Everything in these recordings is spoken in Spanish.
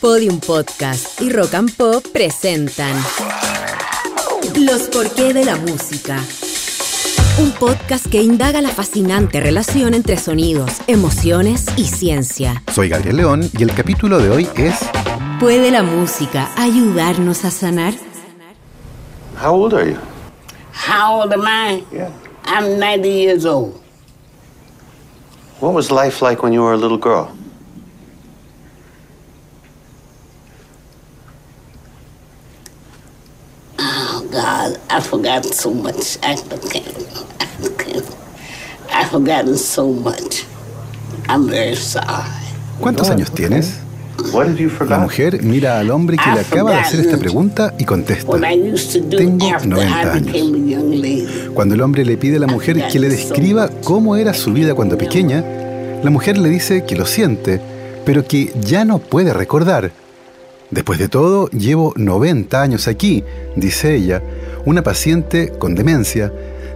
Podium Podcast y Rock and Pop presentan Los porqué de la música. Un podcast que indaga la fascinante relación entre sonidos, emociones y ciencia. Soy Gabriel León y el capítulo de hoy es ¿Puede la música ayudarnos a sanar? How old are you? How old am I? Yeah. I'm 90 years old. What was life like when you were a little girl? God, I've forgotten so much. I can't. I can't. I've forgotten so much. I'm very sorry. ¿Cuántos años tienes? What have you La forgotten? mujer mira al hombre que le acaba de hacer esta pregunta y contesta. What I used to do Tengo after 90 I became años. a young lady. Cuando el hombre le pide a la mujer que le describa cómo era su vida cuando pequeña, la mujer le dice que lo siente, pero que ya no puede recordar. Después de todo, llevo 90 años aquí, dice ella, una paciente con demencia,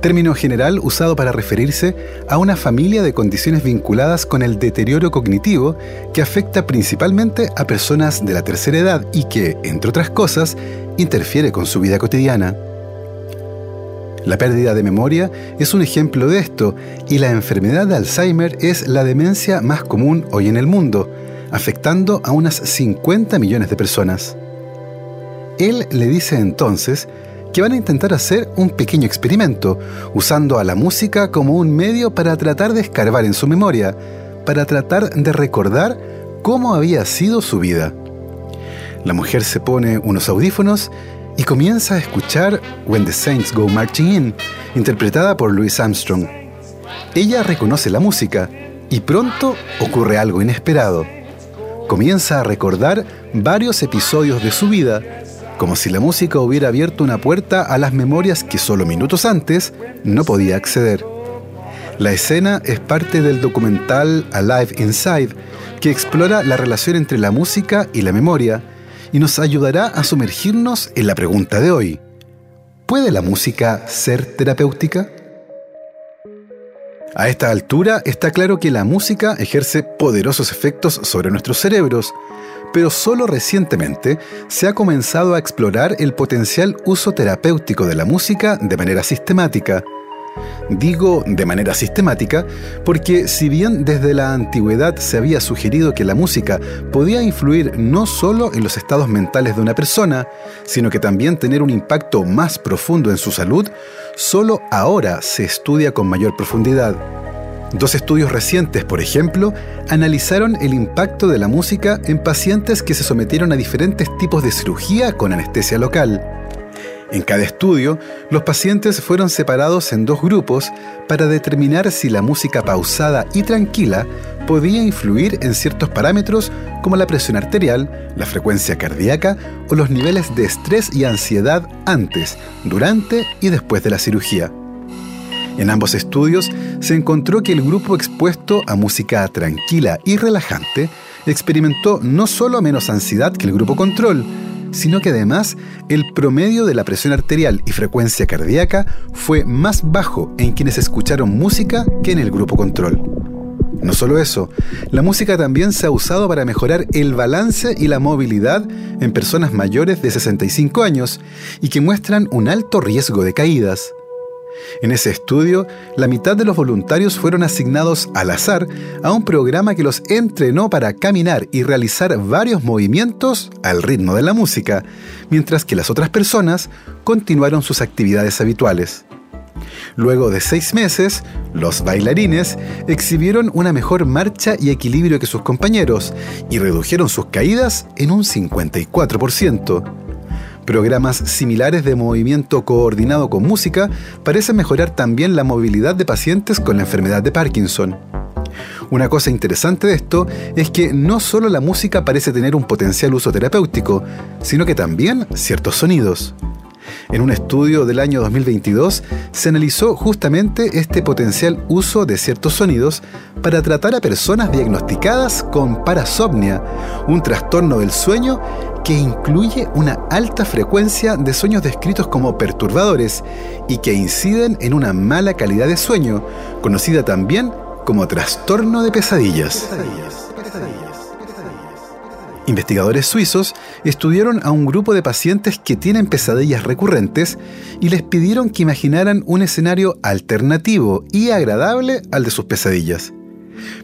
término general usado para referirse a una familia de condiciones vinculadas con el deterioro cognitivo que afecta principalmente a personas de la tercera edad y que, entre otras cosas, interfiere con su vida cotidiana. La pérdida de memoria es un ejemplo de esto y la enfermedad de Alzheimer es la demencia más común hoy en el mundo, afectando a unas 50 millones de personas. Él le dice entonces que van a intentar hacer un pequeño experimento, usando a la música como un medio para tratar de escarbar en su memoria, para tratar de recordar cómo había sido su vida. La mujer se pone unos audífonos y comienza a escuchar When the Saints Go Marching In, interpretada por Louis Armstrong. Ella reconoce la música y pronto ocurre algo inesperado. Comienza a recordar varios episodios de su vida, como si la música hubiera abierto una puerta a las memorias que solo minutos antes no podía acceder. La escena es parte del documental Alive Inside, que explora la relación entre la música y la memoria y nos ayudará a sumergirnos en la pregunta de hoy. ¿Puede la música ser terapéutica? A esta altura está claro que la música ejerce poderosos efectos sobre nuestros cerebros, pero solo recientemente se ha comenzado a explorar el potencial uso terapéutico de la música de manera sistemática. Digo de manera sistemática porque si bien desde la antigüedad se había sugerido que la música podía influir no solo en los estados mentales de una persona, sino que también tener un impacto más profundo en su salud, solo ahora se estudia con mayor profundidad. Dos estudios recientes, por ejemplo, analizaron el impacto de la música en pacientes que se sometieron a diferentes tipos de cirugía con anestesia local. En cada estudio, los pacientes fueron separados en dos grupos para determinar si la música pausada y tranquila podía influir en ciertos parámetros como la presión arterial, la frecuencia cardíaca o los niveles de estrés y ansiedad antes, durante y después de la cirugía. En ambos estudios se encontró que el grupo expuesto a música tranquila y relajante experimentó no solo menos ansiedad que el grupo control, sino que además el promedio de la presión arterial y frecuencia cardíaca fue más bajo en quienes escucharon música que en el grupo control. No solo eso, la música también se ha usado para mejorar el balance y la movilidad en personas mayores de 65 años y que muestran un alto riesgo de caídas. En ese estudio, la mitad de los voluntarios fueron asignados al azar a un programa que los entrenó para caminar y realizar varios movimientos al ritmo de la música, mientras que las otras personas continuaron sus actividades habituales. Luego de seis meses, los bailarines exhibieron una mejor marcha y equilibrio que sus compañeros y redujeron sus caídas en un 54%. Programas similares de movimiento coordinado con música parecen mejorar también la movilidad de pacientes con la enfermedad de Parkinson. Una cosa interesante de esto es que no solo la música parece tener un potencial uso terapéutico, sino que también ciertos sonidos. En un estudio del año 2022 se analizó justamente este potencial uso de ciertos sonidos para tratar a personas diagnosticadas con parasomnia, un trastorno del sueño que incluye una alta frecuencia de sueños descritos como perturbadores y que inciden en una mala calidad de sueño, conocida también como trastorno de pesadillas. Investigadores suizos estudiaron a un grupo de pacientes que tienen pesadillas recurrentes y les pidieron que imaginaran un escenario alternativo y agradable al de sus pesadillas.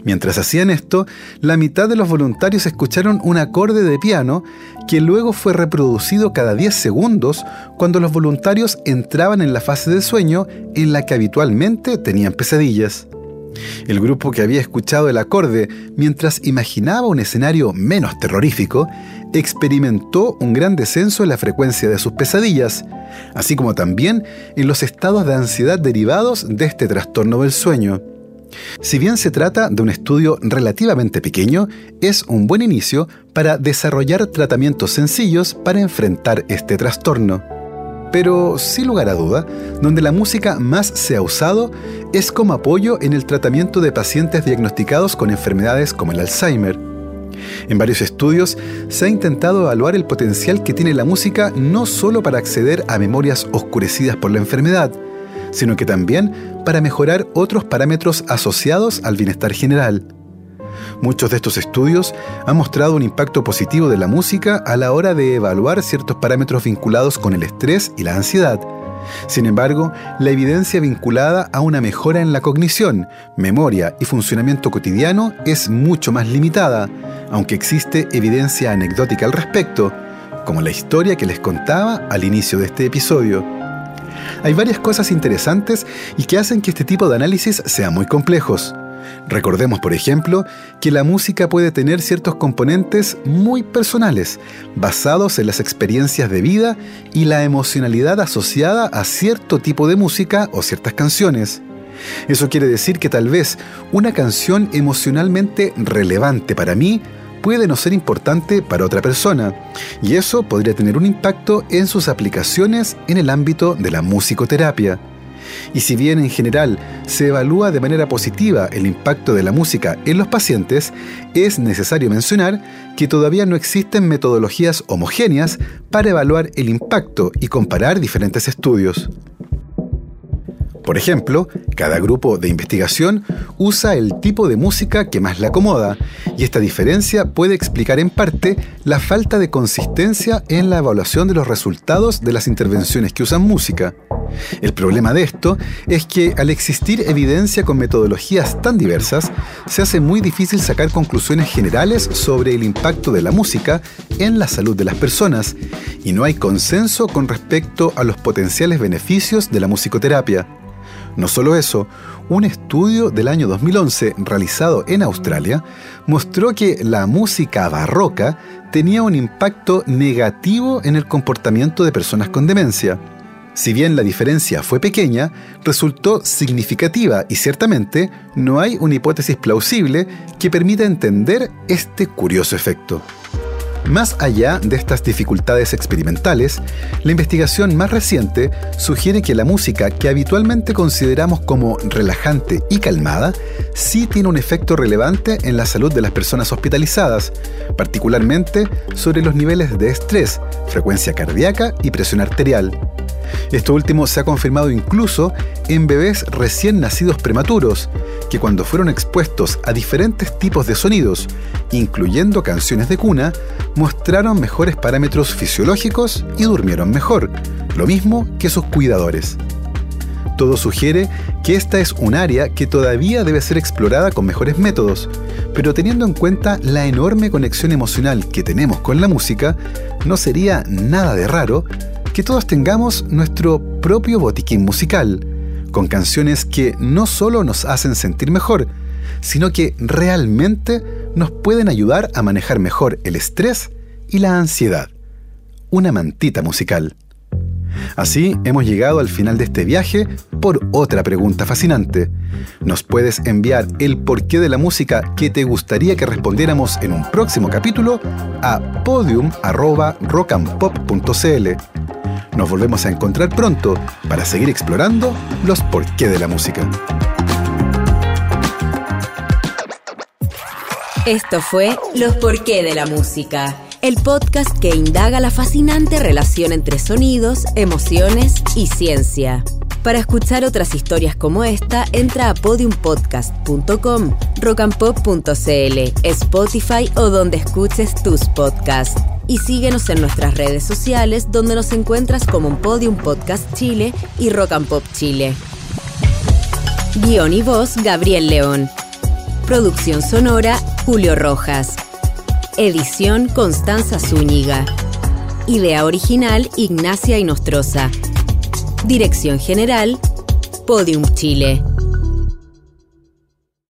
Mientras hacían esto, la mitad de los voluntarios escucharon un acorde de piano que luego fue reproducido cada 10 segundos cuando los voluntarios entraban en la fase de sueño en la que habitualmente tenían pesadillas. El grupo que había escuchado el acorde mientras imaginaba un escenario menos terrorífico, experimentó un gran descenso en la frecuencia de sus pesadillas, así como también en los estados de ansiedad derivados de este trastorno del sueño. Si bien se trata de un estudio relativamente pequeño, es un buen inicio para desarrollar tratamientos sencillos para enfrentar este trastorno. Pero, sin lugar a duda, donde la música más se ha usado es como apoyo en el tratamiento de pacientes diagnosticados con enfermedades como el Alzheimer. En varios estudios se ha intentado evaluar el potencial que tiene la música no solo para acceder a memorias oscurecidas por la enfermedad, sino que también para mejorar otros parámetros asociados al bienestar general. Muchos de estos estudios han mostrado un impacto positivo de la música a la hora de evaluar ciertos parámetros vinculados con el estrés y la ansiedad. Sin embargo, la evidencia vinculada a una mejora en la cognición, memoria y funcionamiento cotidiano es mucho más limitada, aunque existe evidencia anecdótica al respecto, como la historia que les contaba al inicio de este episodio. Hay varias cosas interesantes y que hacen que este tipo de análisis sea muy complejos. Recordemos, por ejemplo, que la música puede tener ciertos componentes muy personales, basados en las experiencias de vida y la emocionalidad asociada a cierto tipo de música o ciertas canciones. Eso quiere decir que tal vez una canción emocionalmente relevante para mí puede no ser importante para otra persona, y eso podría tener un impacto en sus aplicaciones en el ámbito de la musicoterapia. Y si bien en general se evalúa de manera positiva el impacto de la música en los pacientes, es necesario mencionar que todavía no existen metodologías homogéneas para evaluar el impacto y comparar diferentes estudios. Por ejemplo, cada grupo de investigación usa el tipo de música que más le acomoda, y esta diferencia puede explicar en parte la falta de consistencia en la evaluación de los resultados de las intervenciones que usan música. El problema de esto es que al existir evidencia con metodologías tan diversas, se hace muy difícil sacar conclusiones generales sobre el impacto de la música en la salud de las personas, y no hay consenso con respecto a los potenciales beneficios de la musicoterapia. No solo eso, un estudio del año 2011 realizado en Australia mostró que la música barroca tenía un impacto negativo en el comportamiento de personas con demencia. Si bien la diferencia fue pequeña, resultó significativa y ciertamente no hay una hipótesis plausible que permita entender este curioso efecto. Más allá de estas dificultades experimentales, la investigación más reciente sugiere que la música que habitualmente consideramos como relajante y calmada sí tiene un efecto relevante en la salud de las personas hospitalizadas, particularmente sobre los niveles de estrés, frecuencia cardíaca y presión arterial. Esto último se ha confirmado incluso en bebés recién nacidos prematuros, que cuando fueron expuestos a diferentes tipos de sonidos, incluyendo canciones de cuna, mostraron mejores parámetros fisiológicos y durmieron mejor, lo mismo que sus cuidadores. Todo sugiere que esta es un área que todavía debe ser explorada con mejores métodos, pero teniendo en cuenta la enorme conexión emocional que tenemos con la música, no sería nada de raro que todos tengamos nuestro propio botiquín musical, con canciones que no solo nos hacen sentir mejor, sino que realmente nos pueden ayudar a manejar mejor el estrés y la ansiedad. Una mantita musical. Así hemos llegado al final de este viaje por otra pregunta fascinante. Nos puedes enviar el porqué de la música que te gustaría que respondiéramos en un próximo capítulo a podium.rockandpop.cl. Nos volvemos a encontrar pronto para seguir explorando los porqué de la música. Esto fue Los porqué de la música, el podcast que indaga la fascinante relación entre sonidos, emociones y ciencia. Para escuchar otras historias como esta, entra a podiumpodcast.com, rockandpop.cl, Spotify o donde escuches tus podcasts. Y síguenos en nuestras redes sociales donde nos encuentras como Podium Podcast Chile y Rock and Pop Chile. Guión y voz Gabriel León. Producción sonora Julio Rojas. Edición Constanza Zúñiga. Idea original Ignacia Inostroza. Dirección General, Podium Chile.